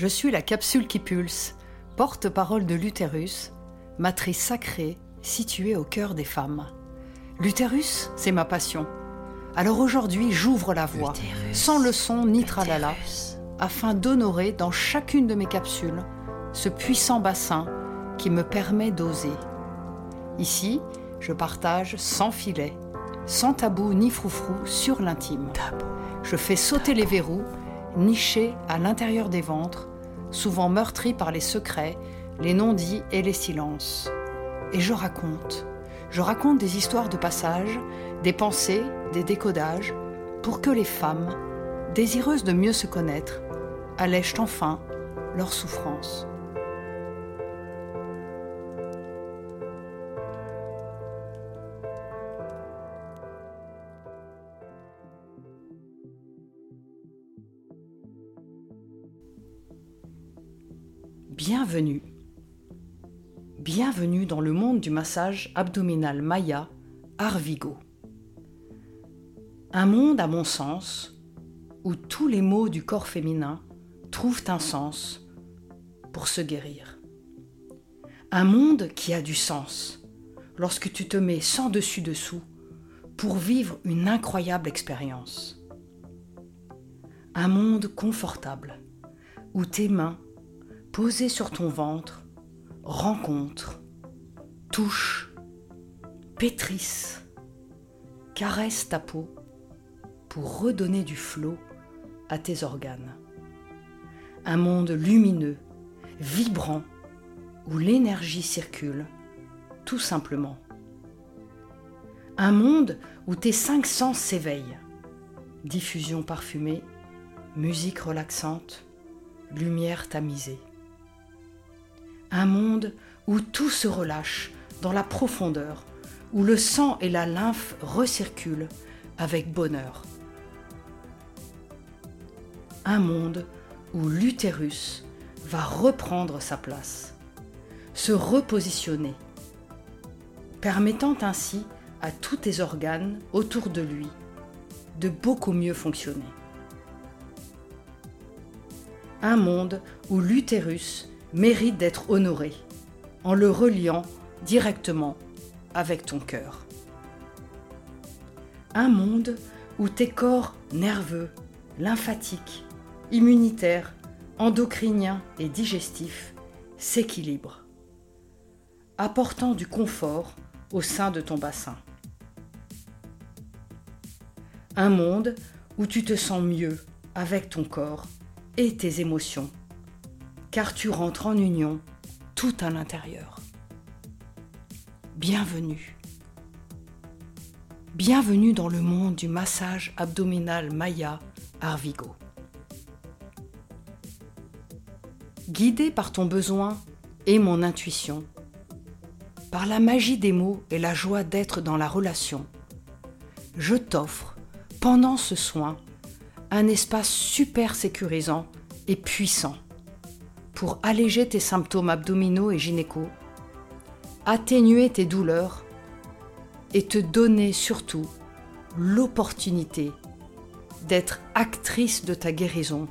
Je suis la capsule qui pulse, porte-parole de l'utérus, matrice sacrée située au cœur des femmes. L'utérus, c'est ma passion. Alors aujourd'hui, j'ouvre la voie, sans leçon ni tralala, afin d'honorer dans chacune de mes capsules ce puissant bassin qui me permet d'oser. Ici, je partage sans filet, sans tabou ni froufrou sur l'intime. Je fais sauter les verrous, nichés à l'intérieur des ventres, souvent meurtris par les secrets, les non-dits et les silences. Et je raconte. Je raconte des histoires de passage, des pensées, des décodages, pour que les femmes, désireuses de mieux se connaître, allègent enfin leur souffrance. Bienvenue. Bienvenue dans le monde du massage abdominal Maya Arvigo. Un monde, à mon sens, où tous les maux du corps féminin trouvent un sens pour se guérir. Un monde qui a du sens lorsque tu te mets sans dessus-dessous pour vivre une incroyable expérience. Un monde confortable où tes mains posées sur ton ventre, rencontre, touche, pétrisse, caresse ta peau pour redonner du flot à tes organes. Un monde lumineux, vibrant, où l'énergie circule, tout simplement. Un monde où tes cinq sens s'éveillent. Diffusion parfumée, musique relaxante, lumière tamisée un monde où tout se relâche dans la profondeur, où le sang et la lymphe recirculent avec bonheur. Un monde où l'utérus va reprendre sa place, se repositionner, permettant ainsi à tous tes organes autour de lui de beaucoup mieux fonctionner. Un monde où l'utérus mérite d'être honoré en le reliant directement avec ton cœur. Un monde où tes corps nerveux, lymphatiques, immunitaires, endocriniens et digestifs s'équilibrent, apportant du confort au sein de ton bassin. Un monde où tu te sens mieux avec ton corps et tes émotions car tu rentres en union tout à l'intérieur. Bienvenue. Bienvenue dans le monde du massage abdominal Maya Arvigo. Guidé par ton besoin et mon intuition, par la magie des mots et la joie d'être dans la relation, je t'offre, pendant ce soin, un espace super sécurisant et puissant pour alléger tes symptômes abdominaux et gynéco, atténuer tes douleurs et te donner surtout l'opportunité d'être actrice de ta guérison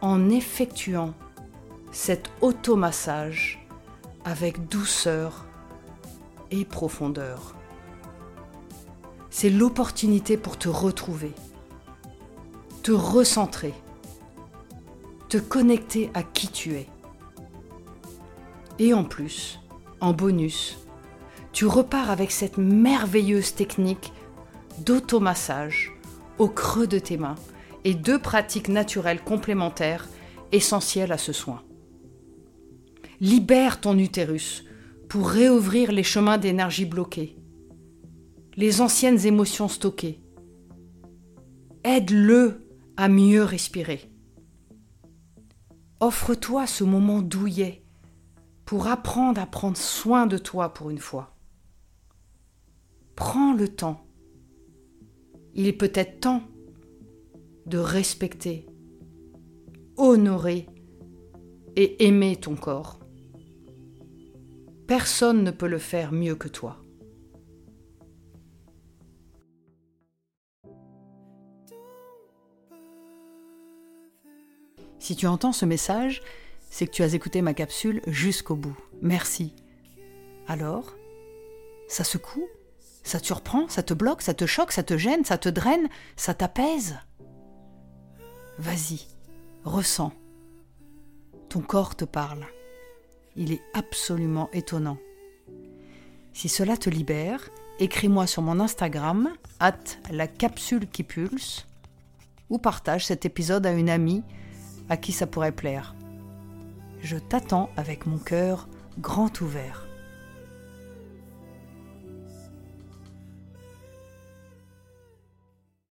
en effectuant cet automassage avec douceur et profondeur. C'est l'opportunité pour te retrouver, te recentrer te connecter à qui tu es. Et en plus, en bonus, tu repars avec cette merveilleuse technique d'automassage au creux de tes mains et deux pratiques naturelles complémentaires essentielles à ce soin. Libère ton utérus pour réouvrir les chemins d'énergie bloqués, les anciennes émotions stockées. Aide-le à mieux respirer. Offre-toi ce moment douillet pour apprendre à prendre soin de toi pour une fois. Prends le temps. Il est peut-être temps de respecter, honorer et aimer ton corps. Personne ne peut le faire mieux que toi. Si tu entends ce message, c'est que tu as écouté ma capsule jusqu'au bout. Merci. Alors Ça secoue? Ça te surprend? Ça te bloque? Ça te choque? Ça te gêne? Ça te draine? Ça t'apaise? Vas-y, ressens. Ton corps te parle. Il est absolument étonnant. Si cela te libère, écris-moi sur mon Instagram, at la capsule qui pulse, ou partage cet épisode à une amie à qui ça pourrait plaire. Je t'attends avec mon cœur grand ouvert.